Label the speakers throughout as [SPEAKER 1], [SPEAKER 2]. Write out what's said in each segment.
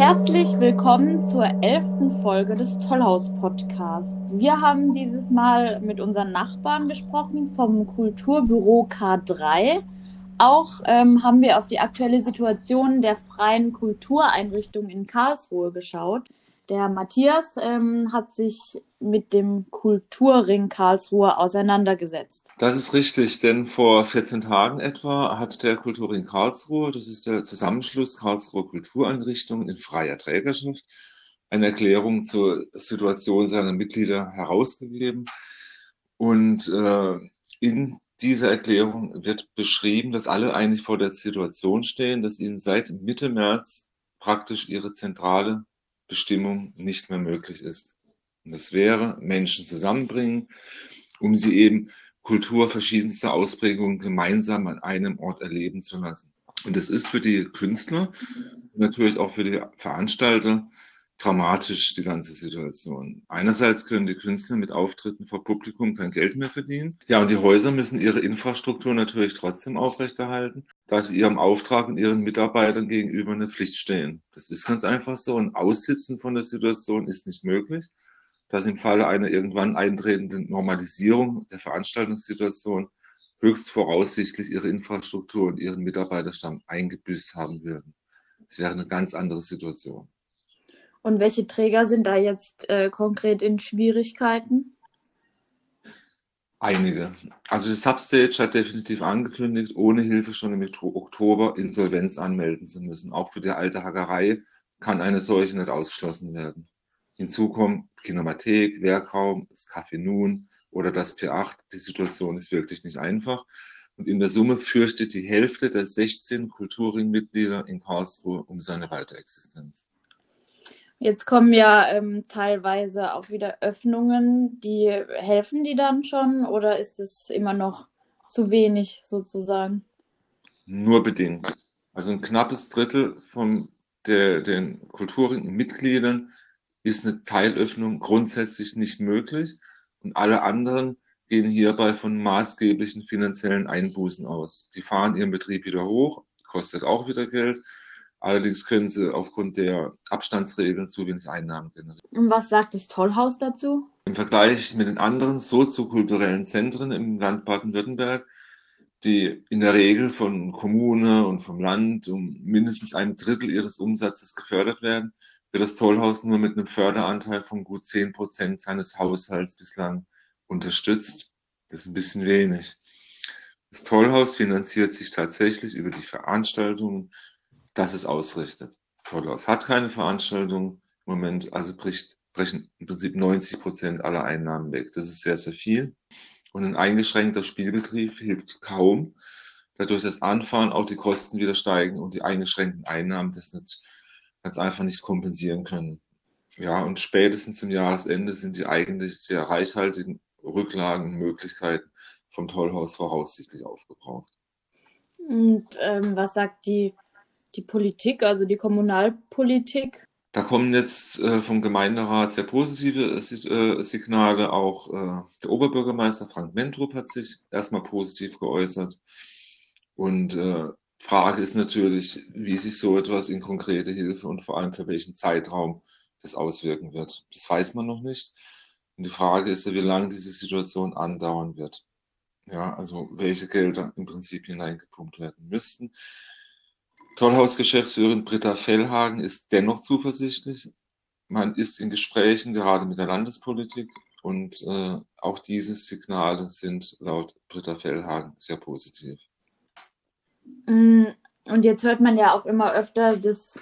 [SPEAKER 1] Herzlich willkommen zur elften Folge des Tollhaus-Podcasts. Wir haben dieses Mal mit unseren Nachbarn gesprochen vom Kulturbüro K3. Auch ähm, haben wir auf die aktuelle Situation der freien Kultureinrichtungen in Karlsruhe geschaut. Der Matthias ähm, hat sich mit dem Kulturring Karlsruhe auseinandergesetzt.
[SPEAKER 2] Das ist richtig, denn vor 14 Tagen etwa hat der Kulturring Karlsruhe, das ist der Zusammenschluss Karlsruher Kultureinrichtungen in freier Trägerschaft, eine Erklärung zur Situation seiner Mitglieder herausgegeben. Und äh, in dieser Erklärung wird beschrieben, dass alle eigentlich vor der Situation stehen, dass ihnen seit Mitte März praktisch ihre zentrale Bestimmung nicht mehr möglich ist. Und das wäre Menschen zusammenbringen, um sie eben Kultur verschiedenster Ausprägungen gemeinsam an einem Ort erleben zu lassen. Und das ist für die Künstler, natürlich auch für die Veranstalter dramatisch, die ganze Situation. Einerseits können die Künstler mit Auftritten vor Publikum kein Geld mehr verdienen. Ja, und die Häuser müssen ihre Infrastruktur natürlich trotzdem aufrechterhalten, da sie ihrem Auftrag und ihren Mitarbeitern gegenüber eine Pflicht stehen. Das ist ganz einfach so. Ein Aussitzen von der Situation ist nicht möglich, dass im Falle einer irgendwann eintretenden Normalisierung der Veranstaltungssituation höchst voraussichtlich ihre Infrastruktur und ihren Mitarbeiterstamm eingebüßt haben würden. Es wäre eine ganz andere Situation.
[SPEAKER 1] Und welche Träger sind da jetzt äh, konkret in Schwierigkeiten?
[SPEAKER 2] Einige. Also die Substage hat definitiv angekündigt, ohne Hilfe schon im Oktober Insolvenz anmelden zu müssen. Auch für die alte Hackerei kann eine solche nicht ausgeschlossen werden. Hinzu kommt Kinemathek, Werkraum, das Café Nun oder das P8. Die Situation ist wirklich nicht einfach. Und in der Summe fürchtet die Hälfte der 16 Kulturringmitglieder in Karlsruhe um seine Weiterexistenz.
[SPEAKER 1] Jetzt kommen ja ähm, teilweise auch wieder Öffnungen. Die helfen die dann schon oder ist es immer noch zu wenig sozusagen?
[SPEAKER 2] Nur bedingt. Also ein knappes Drittel von der, den Kulturmitgliedern ist eine Teilöffnung grundsätzlich nicht möglich und alle anderen gehen hierbei von maßgeblichen finanziellen Einbußen aus. Die fahren ihren Betrieb wieder hoch, kostet auch wieder Geld Allerdings können sie aufgrund der Abstandsregeln zu wenig Einnahmen generieren.
[SPEAKER 1] Und was sagt das Tollhaus dazu?
[SPEAKER 2] Im Vergleich mit den anderen soziokulturellen Zentren im Land Baden-Württemberg, die in der Regel von Kommune und vom Land um mindestens ein Drittel ihres Umsatzes gefördert werden, wird das Tollhaus nur mit einem Förderanteil von gut zehn Prozent seines Haushalts bislang unterstützt. Das ist ein bisschen wenig. Das Tollhaus finanziert sich tatsächlich über die Veranstaltungen das es ausrichtet. Vollhaus hat keine Veranstaltung im Moment, also bricht, brechen im Prinzip 90 Prozent aller Einnahmen weg. Das ist sehr, sehr viel. Und ein eingeschränkter Spielbetrieb hilft kaum, dadurch das Anfahren auch die Kosten wieder steigen und die eingeschränkten Einnahmen das nicht, ganz einfach nicht kompensieren können. Ja, und spätestens zum Jahresende sind die eigentlich sehr reichhaltigen Rücklagen und Möglichkeiten vom Tollhaus voraussichtlich aufgebraucht.
[SPEAKER 1] Und ähm, was sagt die die Politik, also die Kommunalpolitik?
[SPEAKER 2] Da kommen jetzt äh, vom Gemeinderat sehr positive äh, Signale. Auch äh, der Oberbürgermeister Frank Mentrup hat sich erstmal positiv geäußert. Und äh, Frage ist natürlich, wie sich so etwas in konkrete Hilfe und vor allem für welchen Zeitraum das auswirken wird. Das weiß man noch nicht. Und die Frage ist ja, wie lange diese Situation andauern wird. Ja, also welche Gelder im Prinzip hineingepumpt werden müssten. Tollhausgeschäftsführerin Britta Fellhagen ist dennoch zuversichtlich. Man ist in Gesprächen gerade mit der Landespolitik und äh, auch diese Signale sind laut Britta Fellhagen sehr positiv.
[SPEAKER 1] Mm, und jetzt hört man ja auch immer öfter, dass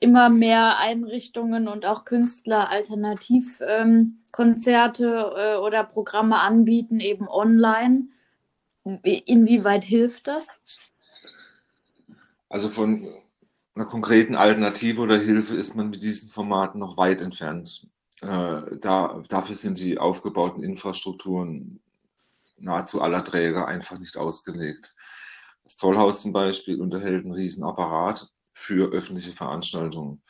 [SPEAKER 1] immer mehr Einrichtungen und auch Künstler Alternativkonzerte ähm, äh, oder Programme anbieten, eben online. Inwieweit hilft das?
[SPEAKER 2] Also von einer konkreten Alternative oder Hilfe ist man mit diesen Formaten noch weit entfernt. Äh, da, dafür sind die aufgebauten Infrastrukturen nahezu aller Träger einfach nicht ausgelegt. Das Tollhaus zum Beispiel unterhält einen riesen Apparat für öffentliche Veranstaltungen.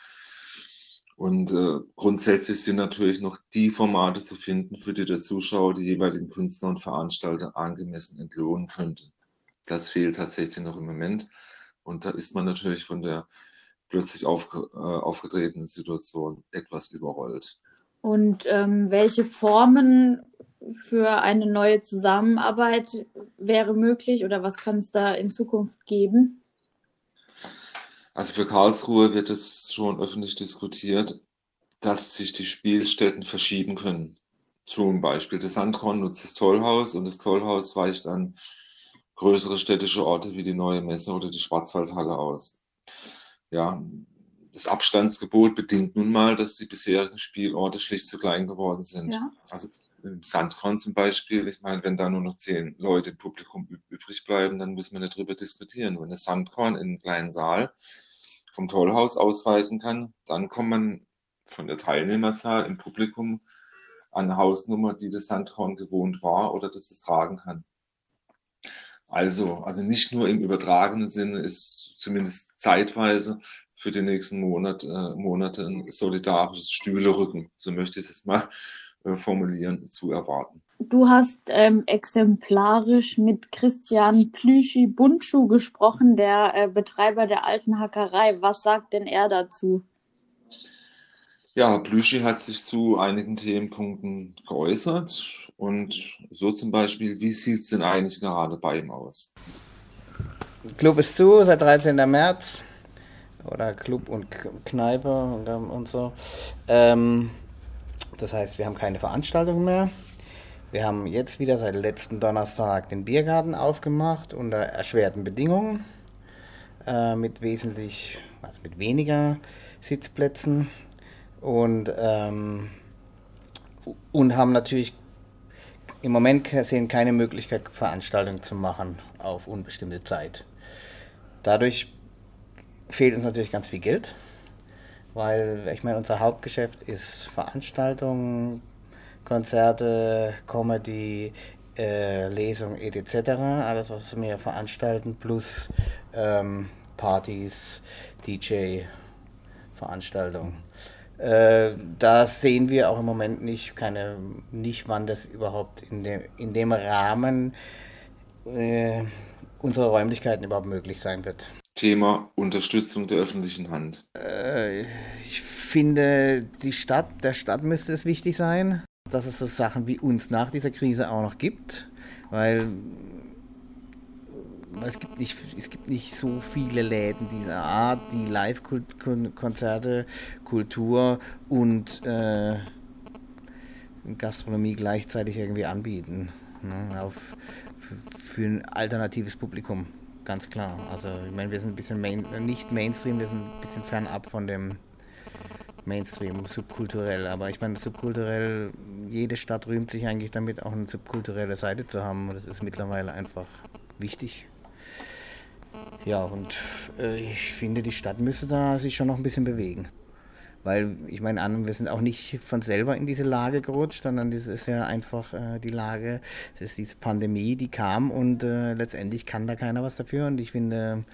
[SPEAKER 2] Und äh, grundsätzlich sind natürlich noch die Formate zu finden, für die der Zuschauer die jeweiligen Künstler und Veranstalter angemessen entlohnen könnte. Das fehlt tatsächlich noch im Moment. Und da ist man natürlich von der plötzlich auf, äh, aufgetretenen Situation etwas überrollt.
[SPEAKER 1] Und ähm, welche Formen für eine neue Zusammenarbeit wäre möglich oder was kann es da in Zukunft geben?
[SPEAKER 2] Also für Karlsruhe wird jetzt schon öffentlich diskutiert, dass sich die Spielstätten verschieben können. Zum Beispiel das Sandkorn nutzt das Tollhaus und das Tollhaus weicht an größere städtische Orte wie die Neue Messe oder die Schwarzwaldhalle aus. Ja, das Abstandsgebot bedingt nun mal, dass die bisherigen Spielorte schlicht zu klein geworden sind. Ja. Also im Sandkorn zum Beispiel, ich meine, wenn da nur noch zehn Leute im Publikum übrig bleiben, dann müssen wir nicht drüber diskutieren. Wenn das Sandkorn in einen kleinen Saal vom Tollhaus ausweichen kann, dann kommt man von der Teilnehmerzahl im Publikum an eine Hausnummer, die das Sandkorn gewohnt war oder das es tragen kann. Also, also nicht nur im übertragenen Sinne ist zumindest zeitweise für die nächsten Monat, äh, Monate ein solidarisches Stühlerücken, so möchte ich es jetzt mal äh, formulieren, zu erwarten.
[SPEAKER 1] Du hast ähm, exemplarisch mit Christian Plüschi Buntschuh gesprochen, der äh, Betreiber der alten Hackerei. Was sagt denn er dazu?
[SPEAKER 2] Ja, Plüschi hat sich zu einigen Themenpunkten geäußert und so zum Beispiel, wie sieht es denn eigentlich gerade bei ihm aus?
[SPEAKER 3] Club ist zu seit 13. März oder Club und Kneipe und, und so. Ähm, das heißt, wir haben keine Veranstaltungen mehr. Wir haben jetzt wieder seit letzten Donnerstag den Biergarten aufgemacht unter erschwerten Bedingungen äh, mit wesentlich, also mit weniger Sitzplätzen und, ähm, und haben natürlich im Moment sehen keine Möglichkeit, Veranstaltungen zu machen auf unbestimmte Zeit. Dadurch fehlt uns natürlich ganz viel Geld, weil ich meine, unser Hauptgeschäft ist Veranstaltungen, Konzerte, Comedy, äh, Lesungen etc. Alles, was wir veranstalten, plus ähm, Partys, DJ-Veranstaltungen. Äh, da sehen wir auch im Moment nicht, keine, nicht wann das überhaupt in dem, in dem Rahmen äh, unserer Räumlichkeiten überhaupt möglich sein wird.
[SPEAKER 2] Thema Unterstützung der öffentlichen Hand.
[SPEAKER 3] Äh, ich finde, die Stadt, der Stadt müsste es wichtig sein, dass es so Sachen wie uns nach dieser Krise auch noch gibt, weil es gibt nicht, es gibt nicht so viele Läden dieser Art, die Live-Konzerte, Kultur und äh, Gastronomie gleichzeitig irgendwie anbieten. Ne, auf, für, ein alternatives Publikum, ganz klar. Also ich meine, wir sind ein bisschen main, nicht Mainstream, wir sind ein bisschen fernab von dem Mainstream, subkulturell. Aber ich meine, subkulturell, jede Stadt rühmt sich eigentlich damit, auch eine subkulturelle Seite zu haben. Das ist mittlerweile einfach wichtig. Ja, und äh, ich finde, die Stadt müsste da sich schon noch ein bisschen bewegen. Weil, ich meine, an, wir sind auch nicht von selber in diese Lage gerutscht, sondern das ist ja einfach äh, die Lage, das ist diese Pandemie, die kam und äh, letztendlich kann da keiner was dafür. Und ich finde,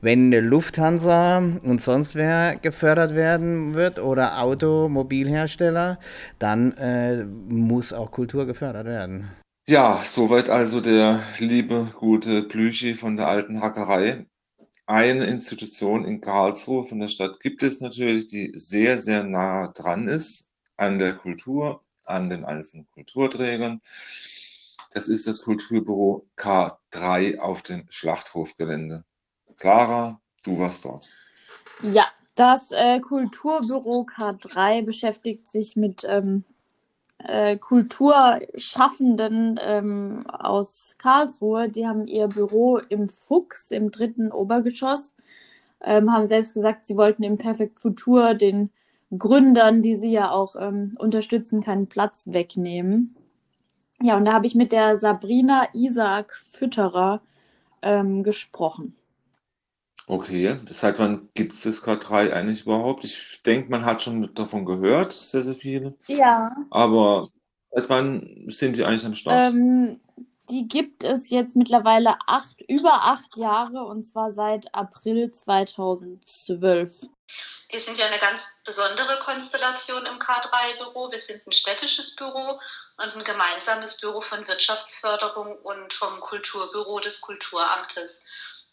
[SPEAKER 3] wenn Lufthansa und sonst wer gefördert werden wird oder Automobilhersteller, dann äh, muss auch Kultur gefördert werden.
[SPEAKER 2] Ja, soweit also der liebe, gute Plüschi von der alten Hackerei. Eine Institution in Karlsruhe von der Stadt gibt es natürlich, die sehr, sehr nah dran ist an der Kultur, an den einzelnen Kulturträgern. Das ist das Kulturbüro K3 auf dem Schlachthofgelände. Clara, du warst dort.
[SPEAKER 1] Ja, das äh, Kulturbüro K3 beschäftigt sich mit ähm, äh, Kulturschaffenden ähm, aus Karlsruhe, die haben ihr Büro im Fuchs im dritten Obergeschoss, ähm, haben selbst gesagt, sie wollten im Perfect Futur den Gründern, die sie ja auch ähm, unterstützen, keinen Platz wegnehmen. Ja, und da habe ich mit der Sabrina Isaac Fütterer ähm, gesprochen.
[SPEAKER 2] Okay, seit wann gibt es das K3 eigentlich überhaupt? Ich denke, man hat schon davon gehört, sehr, sehr viele.
[SPEAKER 1] Ja.
[SPEAKER 2] Aber seit wann sind die eigentlich am Start?
[SPEAKER 1] Ähm, die gibt es jetzt mittlerweile acht, über acht Jahre und zwar seit April 2012.
[SPEAKER 4] Wir sind ja eine ganz besondere Konstellation im K3-Büro. Wir sind ein städtisches Büro und ein gemeinsames Büro von Wirtschaftsförderung und vom Kulturbüro des Kulturamtes.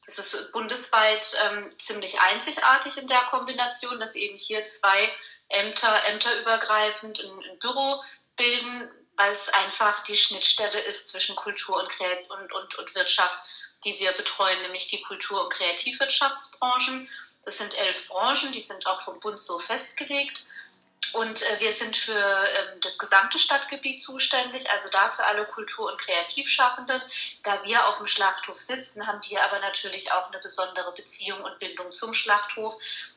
[SPEAKER 4] Das ist bundesweit ähm, ziemlich einzigartig in der Kombination, dass eben hier zwei Ämter, ämterübergreifend ein, ein Büro bilden, weil es einfach die Schnittstelle ist zwischen Kultur und, und, und, und Wirtschaft, die wir betreuen, nämlich die Kultur- und Kreativwirtschaftsbranchen. Das sind elf Branchen, die sind auch vom Bund so festgelegt. Und äh, wir sind für ähm, das gesamte Stadtgebiet zuständig, also da für alle Kultur- und Kreativschaffenden. Da wir auf dem Schlachthof sitzen, haben wir aber natürlich auch eine besondere Beziehung und Bindung zum Schlachthof.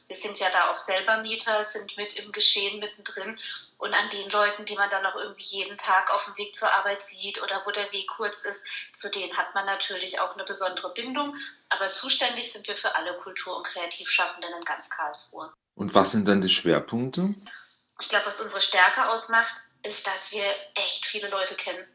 [SPEAKER 4] Wir sind ja da auch selber Mieter, sind mit im Geschehen mittendrin und an den Leuten, die man dann auch irgendwie jeden Tag auf dem Weg zur Arbeit sieht oder wo der Weg kurz ist, zu denen hat man natürlich auch eine besondere Bindung. Aber zuständig sind wir für alle Kultur- und Kreativschaffenden in ganz Karlsruhe.
[SPEAKER 2] Und was sind dann die Schwerpunkte?
[SPEAKER 4] Ich glaube, was unsere Stärke ausmacht, ist, dass wir echt viele Leute kennen.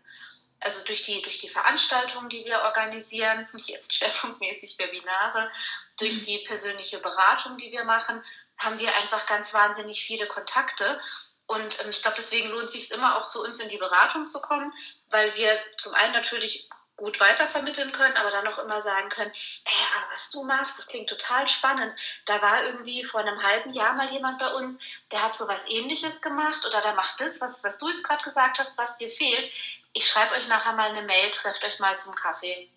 [SPEAKER 4] Also durch die, durch die Veranstaltungen, die wir organisieren, jetzt schwerpunktmäßig Webinare, durch die persönliche Beratung, die wir machen, haben wir einfach ganz wahnsinnig viele Kontakte. Und ähm, ich glaube, deswegen lohnt es sich immer auch zu uns in die Beratung zu kommen, weil wir zum einen natürlich gut weitervermitteln können, aber dann auch immer sagen können, ey, was du machst, das klingt total spannend. Da war irgendwie vor einem halben Jahr mal jemand bei uns, der hat so was ähnliches gemacht oder der macht das, was, was du jetzt gerade gesagt hast, was dir fehlt. Ich schreibe euch nachher mal eine Mail, trefft euch mal zum Kaffee.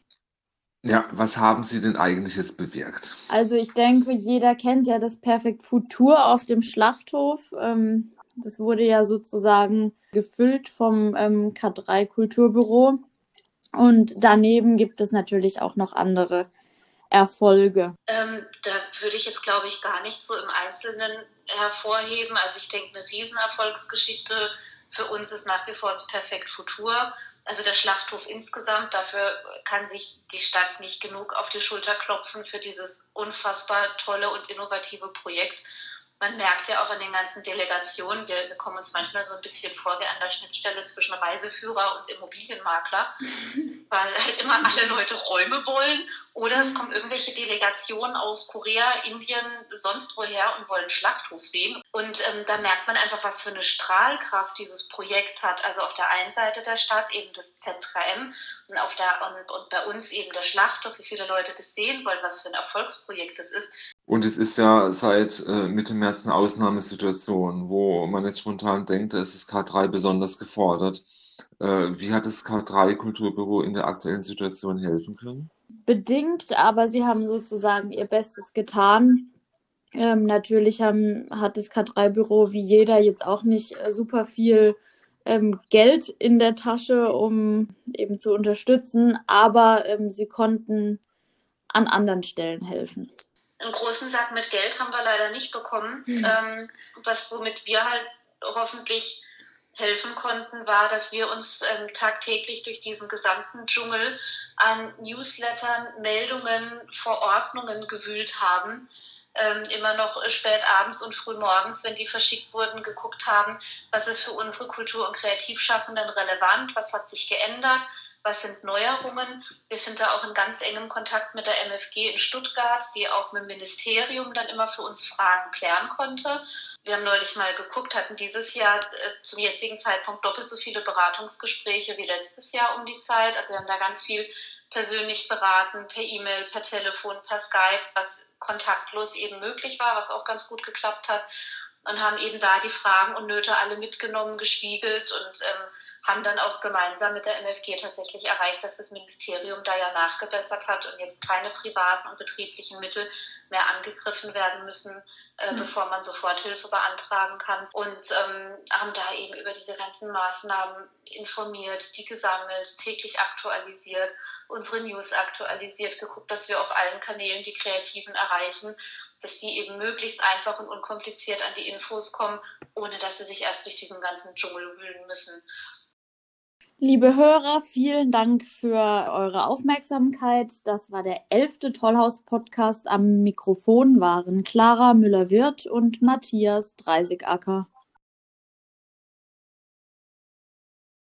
[SPEAKER 2] Ja, was haben Sie denn eigentlich jetzt bewirkt?
[SPEAKER 1] Also ich denke, jeder kennt ja das Perfekt Futur auf dem Schlachthof. Ähm, das wurde ja sozusagen gefüllt vom ähm, K3 Kulturbüro. Und daneben gibt es natürlich auch noch andere Erfolge.
[SPEAKER 4] Ähm, da würde ich jetzt, glaube ich, gar nicht so im Einzelnen hervorheben. Also ich denke, eine Riesenerfolgsgeschichte für uns ist nach wie vor das Perfekt Futur. Also der Schlachthof insgesamt, dafür kann sich die Stadt nicht genug auf die Schulter klopfen für dieses unfassbar tolle und innovative Projekt man merkt ja auch in den ganzen Delegationen, wir, wir, kommen uns manchmal so ein bisschen vor wie an der Schnittstelle zwischen Reiseführer und Immobilienmakler, weil halt immer alle Leute Räume wollen oder es kommen irgendwelche Delegationen aus Korea, Indien, sonst woher und wollen Schlachthof sehen. Und ähm, da merkt man einfach, was für eine Strahlkraft dieses Projekt hat. Also auf der einen Seite der Stadt eben das Z3M und, auf der, und, und bei uns eben der Schlachthof, wie viele Leute das sehen wollen, was für ein Erfolgsprojekt das ist.
[SPEAKER 2] Und es ist ja seit äh, Mitte März eine Ausnahmesituation, wo man jetzt spontan denkt, da ist das K3 besonders gefordert. Äh, wie hat das K3 Kulturbüro in der aktuellen Situation helfen können?
[SPEAKER 1] Bedingt, aber sie haben sozusagen ihr Bestes getan. Ähm, natürlich haben, hat das K3-Büro wie jeder jetzt auch nicht äh, super viel ähm, Geld in der Tasche, um eben zu unterstützen, aber ähm, sie konnten an anderen Stellen helfen
[SPEAKER 4] einen großen Sack mit Geld haben wir leider nicht bekommen. Mhm. Ähm, was womit wir halt hoffentlich helfen konnten, war, dass wir uns ähm, tagtäglich durch diesen gesamten Dschungel an Newslettern, Meldungen, Verordnungen gewühlt haben. Ähm, immer noch spät abends und früh morgens, wenn die verschickt wurden, geguckt haben, was ist für unsere Kultur- und Kreativschaffenden relevant, was hat sich geändert, was sind Neuerungen. Wir sind da auch in ganz engem Kontakt mit der MFG in Stuttgart, die auch mit dem Ministerium dann immer für uns Fragen klären konnte. Wir haben neulich mal geguckt, hatten dieses Jahr äh, zum jetzigen Zeitpunkt doppelt so viele Beratungsgespräche wie letztes Jahr um die Zeit. Also wir haben da ganz viel persönlich beraten, per E-Mail, per Telefon, per Skype, was kontaktlos eben möglich war, was auch ganz gut geklappt hat. Und haben eben da die Fragen und Nöte alle mitgenommen, gespiegelt und ähm, haben dann auch gemeinsam mit der MFG tatsächlich erreicht, dass das Ministerium da ja nachgebessert hat und jetzt keine privaten und betrieblichen Mittel mehr angegriffen werden müssen, äh, mhm. bevor man Soforthilfe beantragen kann. Und ähm, haben da eben über diese ganzen Maßnahmen informiert, die gesammelt, täglich aktualisiert, unsere News aktualisiert, geguckt, dass wir auf allen Kanälen die Kreativen erreichen dass die eben möglichst einfach und unkompliziert an die Infos kommen, ohne dass sie sich erst durch diesen ganzen Dschungel wühlen müssen.
[SPEAKER 1] Liebe Hörer, vielen Dank für eure Aufmerksamkeit. Das war der elfte Tollhaus-Podcast. Am Mikrofon waren Clara Müller-Wirth und Matthias Dreisigacker.